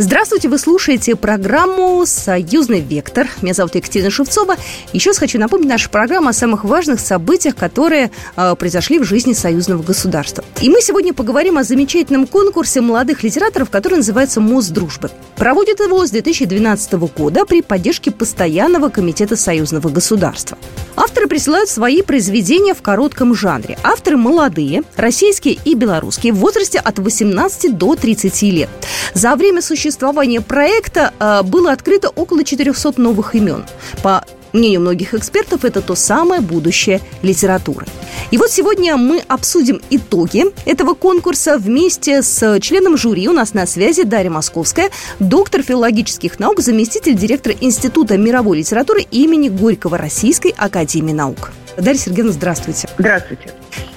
Здравствуйте, вы слушаете программу «Союзный вектор». Меня зовут Екатерина Шевцова. Еще раз хочу напомнить нашу программу о самых важных событиях, которые э, произошли в жизни союзного государства. И мы сегодня поговорим о замечательном конкурсе молодых литераторов, который называется «Мост дружбы». Проводит его с 2012 года при поддержке Постоянного комитета союзного государства. Авторы присылают свои произведения в коротком жанре. Авторы молодые, российские и белорусские, в возрасте от 18 до 30 лет. За время существования существования проекта э, было открыто около 400 новых имен. По мнению многих экспертов, это то самое будущее литературы. И вот сегодня мы обсудим итоги этого конкурса вместе с членом жюри. У нас на связи Дарья Московская, доктор филологических наук, заместитель директора Института мировой литературы имени Горького Российской Академии наук. Дарья Сергеевна, здравствуйте. Здравствуйте.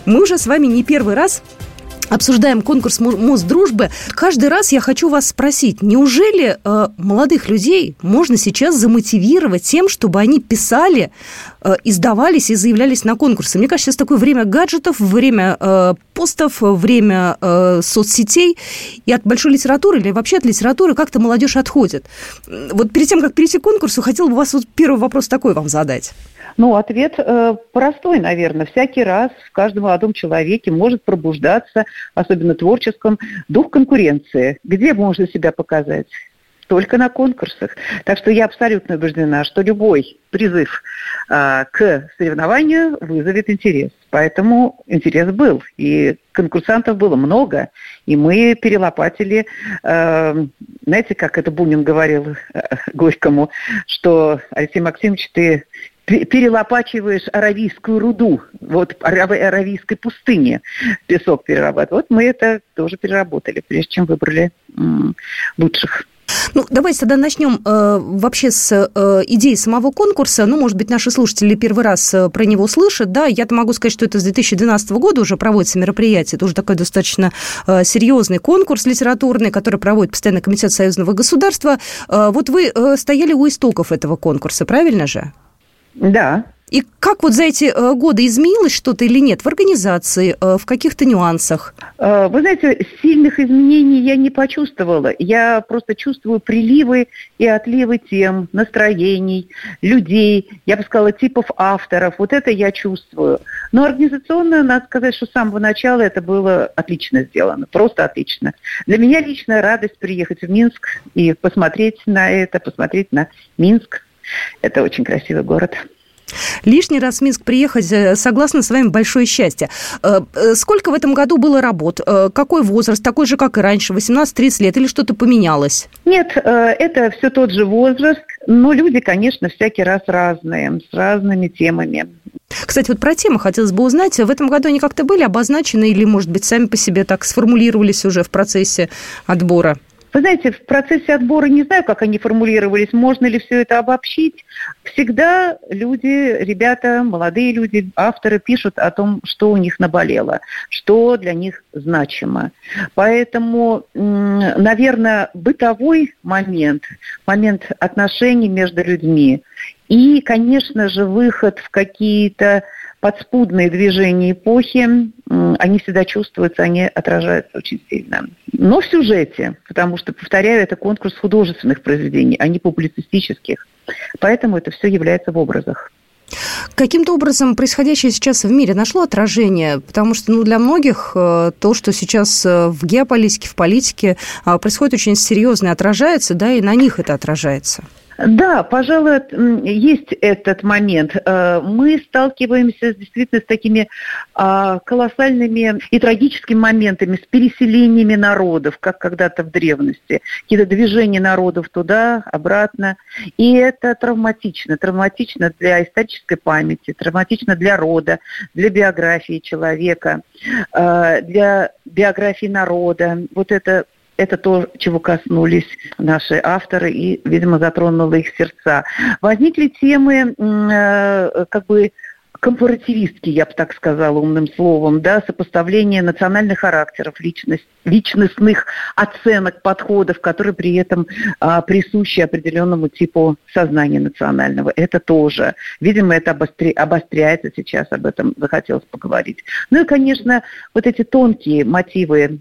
Мы уже с вами не первый раз обсуждаем конкурс «Мост дружбы», каждый раз я хочу вас спросить, неужели э, молодых людей можно сейчас замотивировать тем, чтобы они писали, издавались и заявлялись на конкурсы? Мне кажется, сейчас такое время гаджетов, время э, постов, время э, соцсетей, и от большой литературы или вообще от литературы как-то молодежь отходит. Вот перед тем, как перейти к конкурсу, хотела бы вас вот первый вопрос такой вам задать. Ну, ответ э, простой, наверное. Всякий раз в каждом молодом человеке может пробуждаться, особенно творческом, дух конкуренции. Где можно себя показать? Только на конкурсах. Так что я абсолютно убеждена, что любой призыв э, к соревнованию вызовет интерес. Поэтому интерес был. И конкурсантов было много. И мы перелопатили, э, знаете, как это Бунин говорил э, Горькому, что Алексей Максимович, ты перелопачиваешь аравийскую руду, вот аравийской пустыне песок перерабатывать. Вот мы это тоже переработали, прежде чем выбрали лучших. Ну, давайте тогда начнем э, вообще с э, идеи самого конкурса. Ну, может быть, наши слушатели первый раз э, про него слышат. Да, я-то могу сказать, что это с 2012 года уже проводится мероприятие. Это уже такой достаточно э, серьезный конкурс литературный, который проводит постоянно Комитет союзного государства. Э, вот вы э, стояли у истоков этого конкурса, правильно же? Да. И как вот за эти э, годы изменилось что-то или нет в организации, э, в каких-то нюансах? Э, вы знаете, сильных изменений я не почувствовала. Я просто чувствую приливы и отливы тем, настроений, людей, я бы сказала, типов авторов. Вот это я чувствую. Но организационно, надо сказать, что с самого начала это было отлично сделано. Просто отлично. Для меня личная радость приехать в Минск и посмотреть на это, посмотреть на Минск, это очень красивый город. Лишний раз в Минск приехать, э, согласно с вами, большое счастье. Э, э, сколько в этом году было работ? Какой возраст? Такой же, как и раньше, 18-30 лет? Или что-то поменялось? Нет, это все тот же возраст, но люди, конечно, всякий раз разные, с разными темами. Кстати, вот про темы хотелось бы узнать. В этом году они как-то были обозначены или, может быть, сами по себе так сформулировались уже в процессе отбора? Вы знаете, в процессе отбора не знаю, как они формулировались, можно ли все это обобщить. Всегда люди, ребята, молодые люди, авторы пишут о том, что у них наболело, что для них значимо. Поэтому, наверное, бытовой момент, момент отношений между людьми и, конечно же, выход в какие-то подспудные движения эпохи, они всегда чувствуются, они отражаются очень сильно. Но в сюжете, потому что, повторяю, это конкурс художественных произведений, а не публицистических. Поэтому это все является в образах. Каким-то образом происходящее сейчас в мире нашло отражение? Потому что ну, для многих э, то, что сейчас э, в геополитике, в политике э, происходит очень серьезно, отражается, да, и на них это отражается. Да, пожалуй, есть этот момент. Э, мы сталкиваемся действительно с такими а, колоссальными и трагическими моментами, с переселениями народов, как когда-то в древности. Какие-то движения народов туда, обратно. И это травматично. Травматично для исторической памяти, травматично для рода, для биографии человека, э, для биографии народа. Вот это это то, чего коснулись наши авторы и, видимо, затронуло их сердца. Возникли темы, э, как бы компаративистки, я бы так сказала умным словом, да, сопоставление национальных характеров, личность, личностных оценок, подходов, которые при этом а, присущи определенному типу сознания национального. Это тоже. Видимо, это обостри, обостряется сейчас, об этом захотелось поговорить. Ну и, конечно, вот эти тонкие мотивы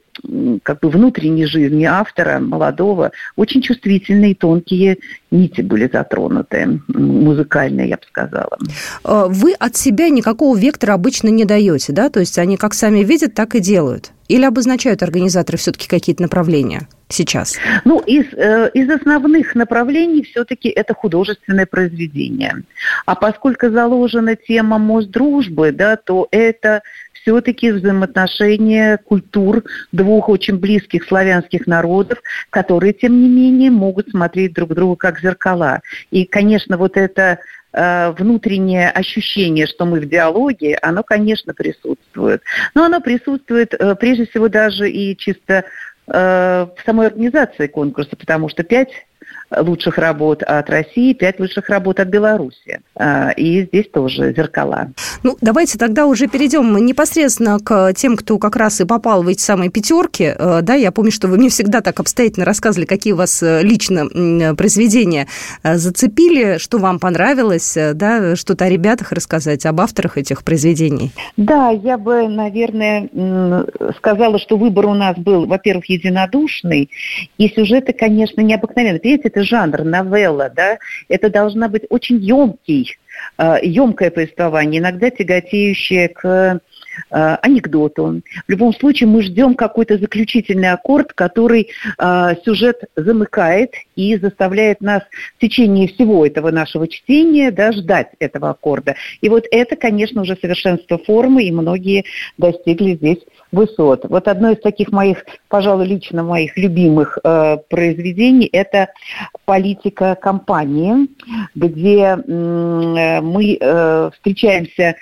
как бы внутренней жизни автора, молодого, очень чувствительные, тонкие нити были затронуты, музыкальные, я бы сказала. А, вы от себя никакого вектора обычно не даете, да? То есть они как сами видят, так и делают? Или обозначают организаторы все-таки какие-то направления сейчас? Ну, из, э, из основных направлений все-таки это художественное произведение. А поскольку заложена тема Мосдружбы, да, то это все-таки взаимоотношения культур двух очень близких славянских народов, которые, тем не менее, могут смотреть друг друга как зеркала. И, конечно, вот это внутреннее ощущение, что мы в диалоге, оно, конечно, присутствует. Но оно присутствует э, прежде всего даже и чисто э, в самой организации конкурса, потому что пять лучших работ от России, пять лучших работ от Беларуси. А, и здесь тоже зеркала. Ну, давайте тогда уже перейдем непосредственно к тем, кто как раз и попал в эти самые пятерки. Э, да, я помню, что вы мне всегда так обстоятельно рассказывали, какие у вас э, лично произведения э, зацепили, что вам понравилось, да, что-то о ребятах рассказать, об авторах этих произведений. Да, я бы, наверное, сказала, что выбор у нас был, во-первых, единодушный, и сюжеты, конечно, необыкновенные. Видите, это жанр, новелла, да, это должна быть очень емкий, емкое э, повествование, иногда тяготеющее к э, анекдоту. В любом случае мы ждем какой-то заключительный аккорд, который э, сюжет замыкает и заставляет нас в течение всего этого нашего чтения да, ждать этого аккорда. И вот это, конечно, уже совершенство формы, и многие достигли здесь высот. Вот одно из таких моих, пожалуй, лично моих любимых э, произведений – это «Политика компании», где э, мы э, встречаемся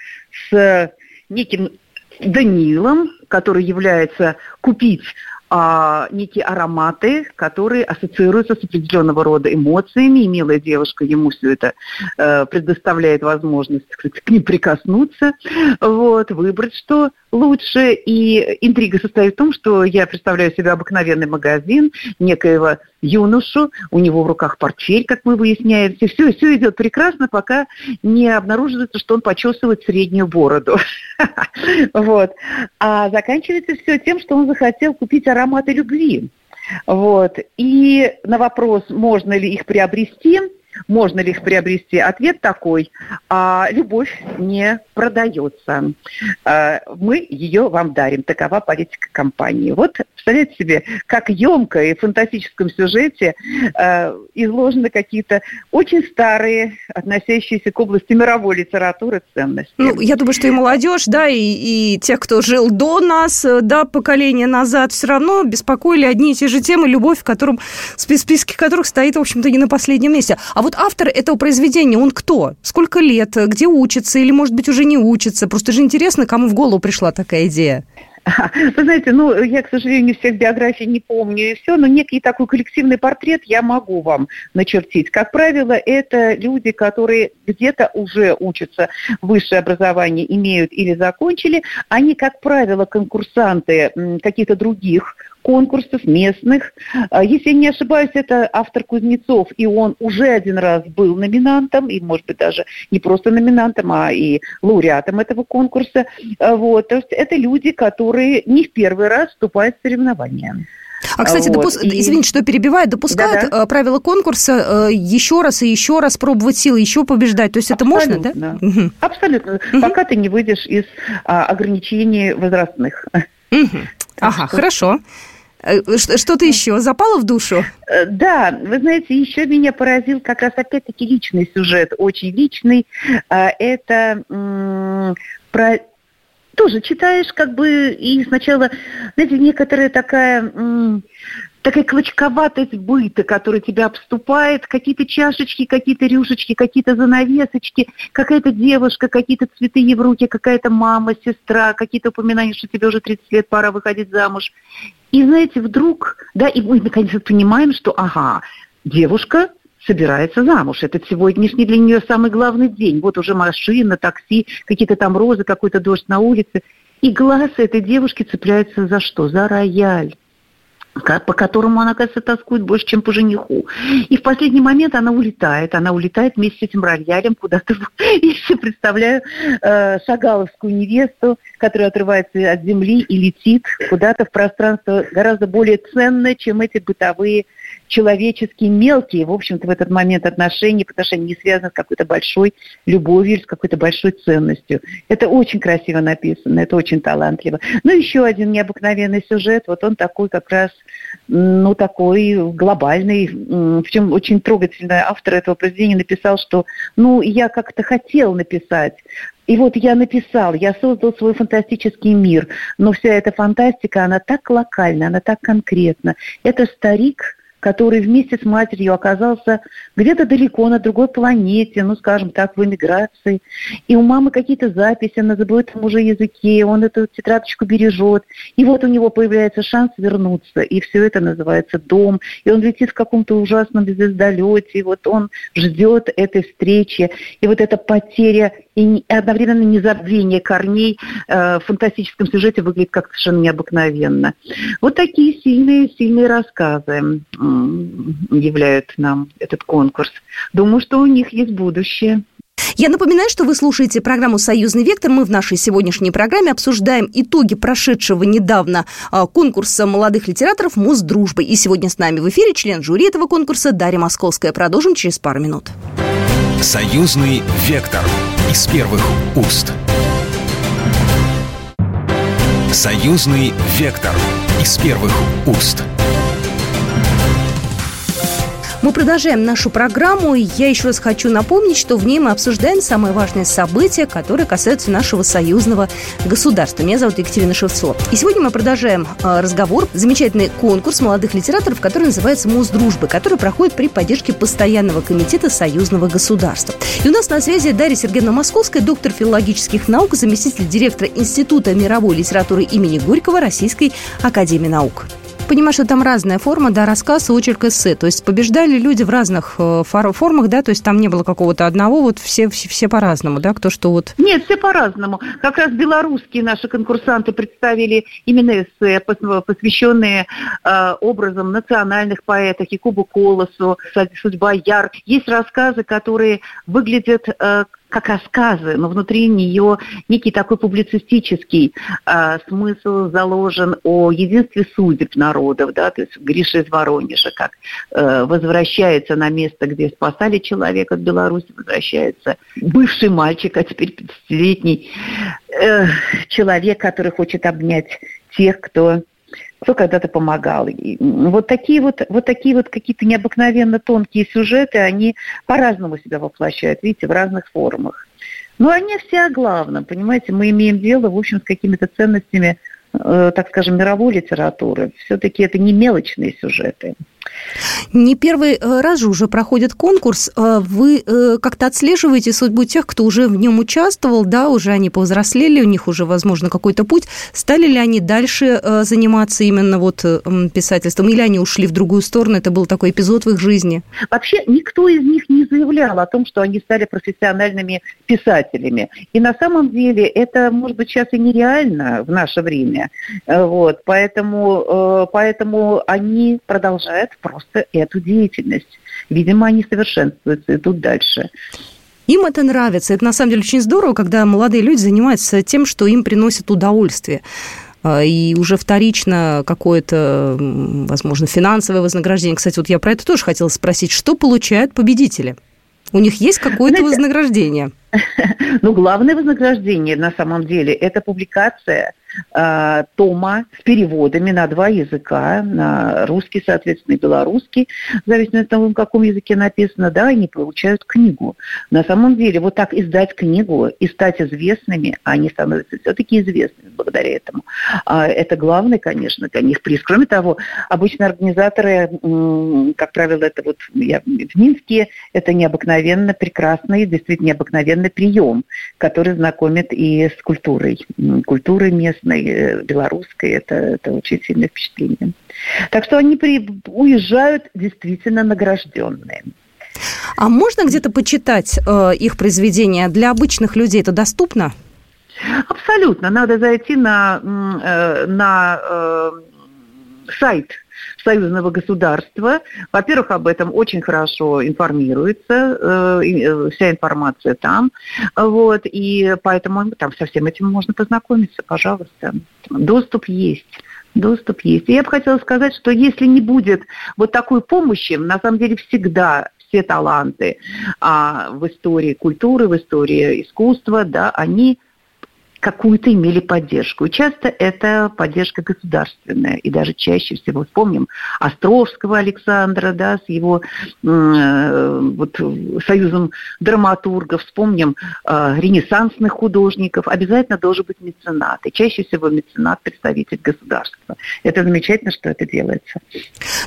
с неким Данилом, который является купить а, некие ароматы, которые ассоциируются с определенного рода эмоциями, и милая девушка ему все это э, предоставляет возможность сказать, к ним прикоснуться, вот, выбрать, что лучше. И интрига состоит в том, что я представляю себе обыкновенный магазин некоего юношу, у него в руках портфель, как мы выясняем. Все, все, все идет прекрасно, пока не обнаруживается, что он почесывает среднюю бороду. Вот. А заканчивается все тем, что он захотел купить ароматы любви. Вот. И на вопрос, можно ли их приобрести, можно ли их приобрести? Ответ такой. А, любовь не продается. А, мы ее вам дарим. Такова политика компании. Вот представляете себе, как емко и в фантастическом сюжете а, изложены какие-то очень старые, относящиеся к области мировой литературы ценности. Ну, я думаю, что и молодежь, да, и, и тех, кто жил до нас, да, поколение назад, все равно беспокоили одни и те же темы, любовь, в котором, в списке которых стоит, в общем-то, не на последнем месте. А вот автор этого произведения, он кто? Сколько лет? Где учится? Или, может быть, уже не учится? Просто же интересно, кому в голову пришла такая идея. Вы знаете, ну, я, к сожалению, всех биографий не помню и все, но некий такой коллективный портрет я могу вам начертить. Как правило, это люди, которые где-то уже учатся высшее образование, имеют или закончили. Они, как правило, конкурсанты каких-то других конкурсов местных. А, если я не ошибаюсь, это автор Кузнецов, и он уже один раз был номинантом, и, может быть, даже не просто номинантом, а и лауреатом этого конкурса. А, вот. То есть это люди, которые не в первый раз вступают в соревнования. А, кстати, вот. допус... и... извините, что перебивает, допускают Да-да. Э, правила конкурса э, еще раз и еще раз пробовать силы, еще побеждать. То есть Абсолютно. это можно, да? Угу. Абсолютно. Угу. Пока ты не выйдешь из а, ограничений возрастных. Угу. Ага, что... хорошо. Э, что-то еще запало в душу? Э, да, вы знаете, еще меня поразил как раз опять-таки личный сюжет, очень личный. А, это про тоже читаешь как бы и сначала, знаете, некоторая такая такая клочковатость быта, которая тебя обступает, какие-то чашечки, какие-то рюшечки, какие-то занавесочки, какая-то девушка, какие-то цветы ей в руки, какая-то мама, сестра, какие-то упоминания, что тебе уже 30 лет, пора выходить замуж. И знаете, вдруг, да, и мы наконец понимаем, что, ага, девушка собирается замуж. Это сегодняшний для нее самый главный день. Вот уже машина, такси, какие-то там розы, какой-то дождь на улице. И глаз этой девушки цепляется за что? За рояль по которому она, оказывается, тоскует больше, чем по жениху. И в последний момент она улетает. Она улетает вместе с этим роялем куда-то. Я себе представляю э, шагаловскую невесту, которая отрывается от земли и летит куда-то в пространство гораздо более ценное, чем эти бытовые человеческие, мелкие, в общем-то, в этот момент отношения, потому что они не связаны с какой-то большой любовью, с какой-то большой ценностью. Это очень красиво написано, это очень талантливо. Ну, еще один необыкновенный сюжет, вот он такой как раз, ну, такой глобальный, причем очень трогательно автор этого произведения написал, что, ну, я как-то хотел написать, и вот я написал, я создал свой фантастический мир, но вся эта фантастика, она так локальна, она так конкретна. Это старик, который вместе с матерью оказался где-то далеко на другой планете, ну, скажем так, в эмиграции. И у мамы какие-то записи на забытом уже языке, он эту тетрадочку бережет. И вот у него появляется шанс вернуться. И все это называется дом. И он летит в каком-то ужасном звездолете. И вот он ждет этой встречи. И вот эта потеря и одновременно незабвение корней э, в фантастическом сюжете выглядит как совершенно необыкновенно. Вот такие сильные, сильные рассказы являют нам этот конкурс. Думаю, что у них есть будущее. Я напоминаю, что вы слушаете программу «Союзный вектор». Мы в нашей сегодняшней программе обсуждаем итоги прошедшего недавно а, конкурса молодых литераторов «Муз дружбы». И сегодня с нами в эфире член жюри этого конкурса Дарья Московская. Продолжим через пару минут. «Союзный вектор» из первых уст. «Союзный вектор» из первых уст. Мы продолжаем нашу программу. И я еще раз хочу напомнить, что в ней мы обсуждаем самые важные события, которые касаются нашего союзного государства. Меня зовут Екатерина Шевцова. И сегодня мы продолжаем э, разговор. Замечательный конкурс молодых литераторов, который называется «Муз дружбы», который проходит при поддержке Постоянного комитета союзного государства. И у нас на связи Дарья Сергеевна Московская, доктор филологических наук, заместитель директора Института мировой литературы имени Горького Российской Академии наук понимаю, что там разная форма, да, рассказ, очерк, эссе. То есть побеждали люди в разных э, формах, да, то есть там не было какого-то одного, вот все, все, все по-разному, да, кто что вот... Нет, все по-разному. Как раз белорусские наши конкурсанты представили именно эссе, посвященные э, образом национальных поэтов, Якубу Колосу, «Судьба Яр». Есть рассказы, которые выглядят э, как рассказы, но внутри нее некий такой публицистический э, смысл заложен о единстве судеб народов, да, то есть Гриша из Воронежа, как э, возвращается на место, где спасали человека в Беларуси, возвращается бывший мальчик, а теперь 50-летний э, человек, который хочет обнять тех, кто кто когда-то помогал. И вот такие вот, вот такие вот какие-то необыкновенно тонкие сюжеты, они по-разному себя воплощают, видите, в разных формах. Но они все о главном, понимаете, мы имеем дело, в общем, с какими-то ценностями, э, так скажем, мировой литературы. Все-таки это не мелочные сюжеты. Не первый э, раз же уже проходит конкурс. Э, вы э, как-то отслеживаете судьбу тех, кто уже в нем участвовал, да, уже они повзрослели, у них уже, возможно, какой-то путь. Стали ли они дальше заниматься именно вот писательством, или они ушли в другую сторону? Это был такой эпизод в их жизни? Вообще никто из них не заявлял о том, что они стали профессиональными писателями. И на самом деле это, может быть, сейчас и нереально в наше время. Вот, поэтому, поэтому они продолжают просто эту деятельность. Видимо, они совершенствуются, идут дальше. Им это нравится. Это на самом деле очень здорово, когда молодые люди занимаются тем, что им приносит удовольствие а, и уже вторично какое-то, возможно, финансовое вознаграждение. Кстати, вот я про это тоже хотела спросить. Что получают победители? У них есть какое-то вознаграждение? Ну, главное вознаграждение на самом деле – это публикация э, тома с переводами на два языка, на русский, соответственно, и белорусский, в зависимости от того, на каком языке написано, да, они получают книгу. На самом деле, вот так издать книгу и стать известными, они становятся все-таки известными благодаря этому. А это главный, конечно, для них приз. Кроме того, обычно организаторы, как правило, это вот я, в Минске, это необыкновенно прекрасный, действительно необыкновенный прием, который знакомит и с культурой, культурой местной, местной, э, белорусской, это, это очень сильное впечатление. Так что они при, уезжают действительно награжденные. А можно где-то почитать э, их произведения? Для обычных людей это доступно? Абсолютно. Надо зайти на, э, на э, сайт союзного государства. Во-первых, об этом очень хорошо информируется, э, э, вся информация там. Вот, и поэтому там со всем этим можно познакомиться, пожалуйста. Доступ есть. Доступ есть. И я бы хотела сказать, что если не будет вот такой помощи, на самом деле всегда все таланты а, в истории культуры, в истории искусства, да, они какую-то имели поддержку. И часто это поддержка государственная. И даже чаще всего вспомним Островского Александра да, с его э, вот, союзом драматургов, вспомним э, ренессансных художников. Обязательно должен быть меценат. И чаще всего меценат – представитель государства. Это замечательно, что это делается.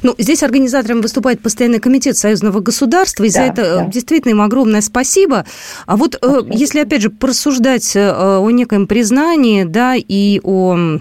Ну, здесь организатором выступает постоянный комитет союзного государства. И да, за это э, да. действительно им огромное спасибо. А вот э, если, опять же, порассуждать э, о некой своем признании, да, и о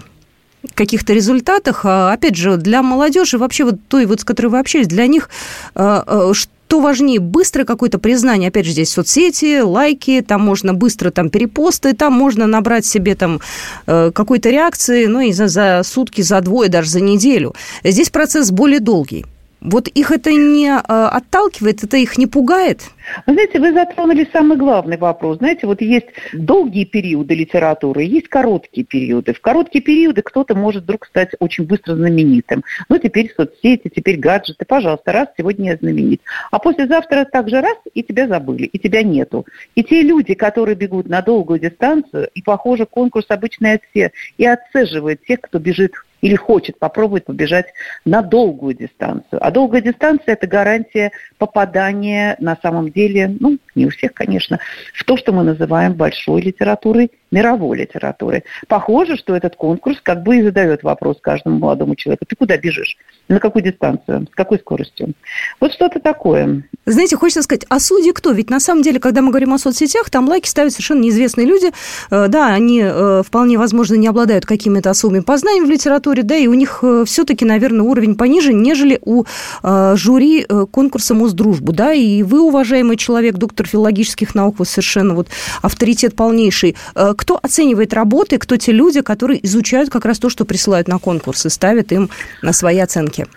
каких-то результатах, а, опять же, для молодежи, вообще вот той, вот, с которой вы общались, для них а, а, что важнее, быстрое какое-то признание, опять же, здесь соцсети, лайки, там можно быстро там перепосты, там можно набрать себе там э, какой-то реакции, ну, и за, за сутки, за двое, даже за неделю. Здесь процесс более долгий. Вот их это не отталкивает, это их не пугает? Вы знаете, вы затронули самый главный вопрос. Знаете, вот есть долгие периоды литературы, есть короткие периоды. В короткие периоды кто-то может вдруг стать очень быстро знаменитым. Ну, теперь соцсети, теперь гаджеты. Пожалуйста, раз, сегодня я знаменит. А послезавтра также раз, и тебя забыли, и тебя нету. И те люди, которые бегут на долгую дистанцию, и, похоже, конкурс обычный отсе, и отцеживает тех, кто бежит или хочет попробовать побежать на долгую дистанцию. А долгая дистанция – это гарантия попадания на самом деле, ну, не у всех, конечно, в то, что мы называем большой литературой, мировой литературой. Похоже, что этот конкурс как бы и задает вопрос каждому молодому человеку. Ты куда бежишь? На какую дистанцию? С какой скоростью? Вот что-то такое. Знаете, хочется сказать, а судьи кто? Ведь на самом деле, когда мы говорим о соцсетях, там лайки ставят совершенно неизвестные люди. Э, да, они э, вполне возможно не обладают какими-то особыми познаниями в литературе, да, и у них э, все-таки, наверное, уровень пониже, нежели у жюри конкурса Мосдружбу, да, и вы, уважаемый человек, доктор филологических наук, вы совершенно вот авторитет полнейший. Кто оценивает работы, кто те люди, которые изучают как раз то, что присылают на конкурс и ставят им на свои оценки?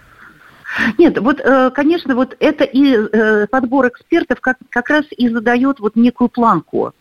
Нет, вот, э, конечно, вот это и э, подбор экспертов как, как раз и задает вот некую планку.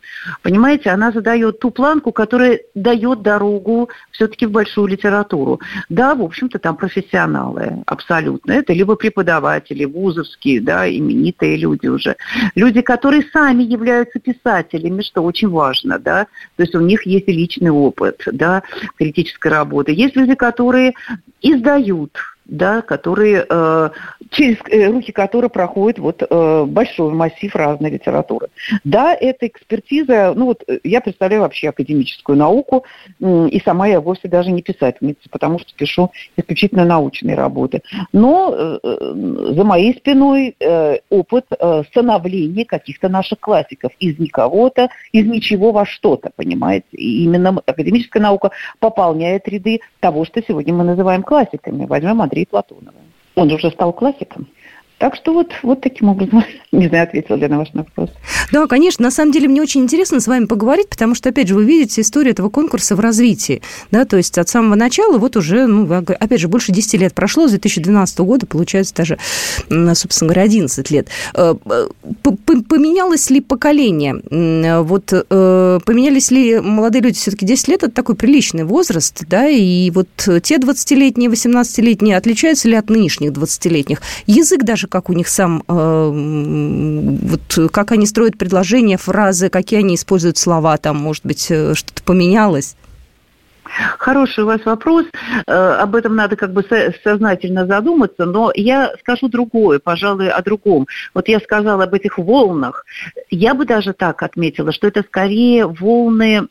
Понимаете, она задает ту планку, которая дает дорогу все-таки в большую литературу. Да, в общем-то, там профессионалы абсолютно. Это либо преподаватели, вузовские, да, именитые люди уже. Люди, которые сами являются писателями, что очень важно, да. То есть у них есть личный опыт, да, критической работы. Есть люди, которые издают да, которые, э, через э, руки которых проходит вот э, большой массив разной литературы. Да, эта экспертиза, ну вот я представляю вообще академическую науку, и сама я вовсе даже не писательница, потому что пишу исключительно научные работы. Но за моей спиной опыт становления каких-то наших классиков из никого-то, из ничего во что-то, понимаете? И именно академическая наука пополняет ряды того, что сегодня мы называем классиками. Возьмем Андрея Платонова. Он уже стал классиком. Так что вот, вот таким образом, не знаю, ответила ли на ваш вопрос. Да, конечно. На самом деле мне очень интересно с вами поговорить, потому что, опять же, вы видите историю этого конкурса в развитии. Да, то есть от самого начала вот уже, ну, опять же, больше 10 лет прошло, с 2012 года, получается, даже, собственно говоря, 11 лет. Э, поменялось ли поколение? Вот э, поменялись ли молодые люди? Все-таки 10 лет – это такой приличный возраст, да, и вот те 20-летние, 18-летние отличаются ли от нынешних 20-летних? Язык даже как у них сам, э, вот как они строят предложения, фразы, какие они используют слова, там, может быть, э, что-то поменялось? Хороший у вас вопрос. Э, об этом надо как бы сознательно задуматься, но я скажу другое, пожалуй, о другом. Вот я сказала об этих волнах. Я бы даже так отметила, что это скорее волны,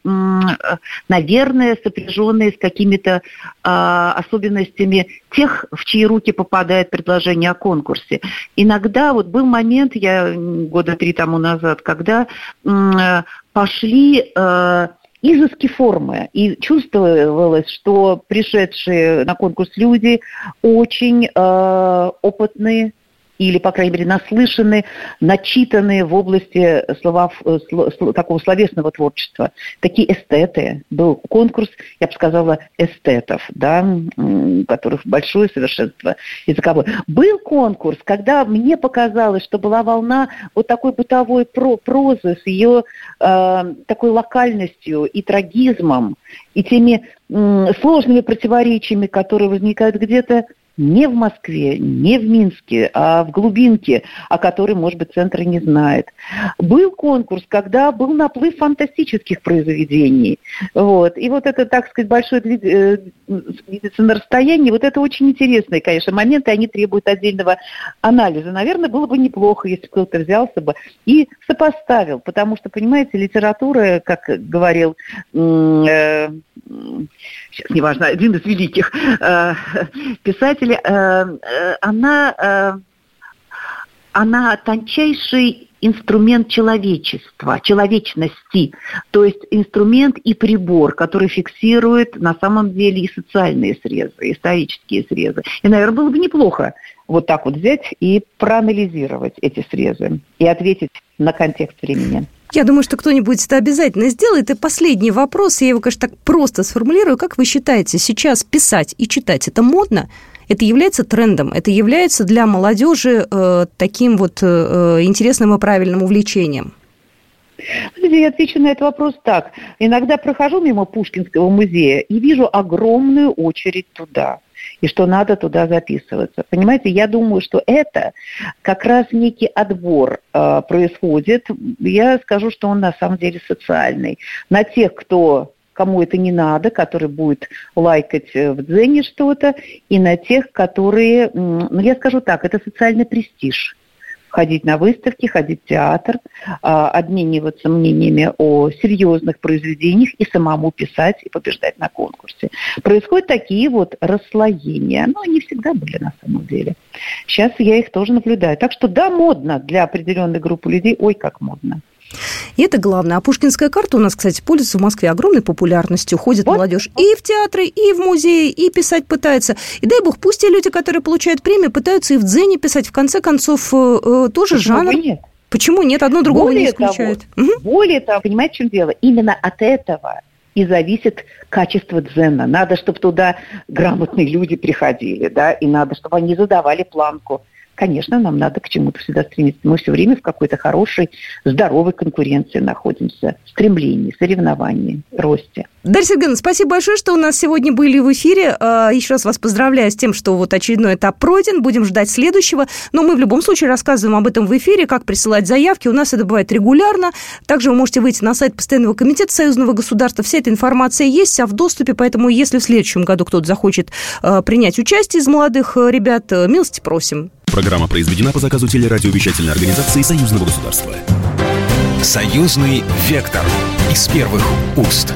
наверное, сопряженные с какими-то а, особенностями тех, в чьи руки попадает предложение о конкурсе. Иногда вот был момент, я года три тому назад, когда пошли э, изыски формы. И чувствовалось, что пришедшие на конкурс люди очень э, опытные, или, по крайней мере, наслышаны, начитаны в области слова, такого словесного творчества. Такие эстеты. Был конкурс, я бы сказала, эстетов, да, у которых большое совершенство языковое. Был конкурс, когда мне показалось, что была волна вот такой бытовой про прозы с ее э, такой локальностью и трагизмом, и теми э, сложными противоречиями, которые возникают где-то не в Москве, не в Минске, а в глубинке, о которой, может быть, центр не знает. Был конкурс, когда был наплыв фантастических произведений. Вот. И вот это, так сказать, большое э, двигаться на расстоянии, вот это очень интересные, конечно, моменты, они требуют отдельного анализа. Наверное, было бы неплохо, если кто-то взялся бы и сопоставил, потому что, понимаете, литература, как говорил э, сейчас неважно, один из великих э, писателей, э, э, она, э, она тончайший инструмент человечества, человечности, то есть инструмент и прибор, который фиксирует на самом деле и социальные срезы, исторические срезы. И, наверное, было бы неплохо вот так вот взять и проанализировать эти срезы и ответить на контекст времени. Я думаю, что кто-нибудь это обязательно сделает. И последний вопрос, я его, конечно, так просто сформулирую. Как вы считаете, сейчас писать и читать это модно? Это является трендом, это является для молодежи э, таким вот э, э интересным и правильным увлечением? Я отвечу на этот вопрос так. Иногда прохожу мимо Пушкинского музея и вижу огромную очередь туда и что надо туда записываться. Понимаете, я думаю, что это как раз некий отбор э, происходит. Я скажу, что он на самом деле социальный. На тех, кто кому это не надо, который будет лайкать э, в Дзене что-то, и на тех, которые, ну я скажу так, это социальный престиж ходить на выставки, ходить в театр, а, обмениваться мнениями о серьезных произведениях и самому писать и побеждать на конкурсе. Происходят такие вот расслоения, но они всегда были на самом деле. Сейчас я их тоже наблюдаю. Так что да, модно для определенной группы людей, ой, как модно. И это главное. А Пушкинская карта у нас, кстати, пользуется в Москве огромной популярностью. Ходит вот. молодежь и в театры, и в музеи, и писать пытается. И дай бог, пусть те люди, которые получают премию, пытаются и в дзене писать. В конце концов, э, э, тоже Почему жанр. Нет? Почему нет? Одно другого более не исключает. Того, угу. Более того, понимаете, в чем дело? Именно от этого и зависит качество дзена. Надо, чтобы туда грамотные люди приходили, да, и надо, чтобы они задавали планку конечно, нам надо к чему-то всегда стремиться. Мы все время в какой-то хорошей, здоровой конкуренции находимся, стремлении, соревновании, росте. Дарья Сергеевна, спасибо большое, что у нас сегодня были в эфире. А, еще раз вас поздравляю с тем, что вот очередной этап пройден. Будем ждать следующего. Но мы в любом случае рассказываем об этом в эфире, как присылать заявки. У нас это бывает регулярно. Также вы можете выйти на сайт Постоянного комитета Союзного государства. Вся эта информация есть, вся в доступе. Поэтому если в следующем году кто-то захочет а, принять участие из молодых э, ребят, э, милости просим. Программа произведена по заказу телерадиовещательной организации Союзного государства. Союзный вектор из первых уст.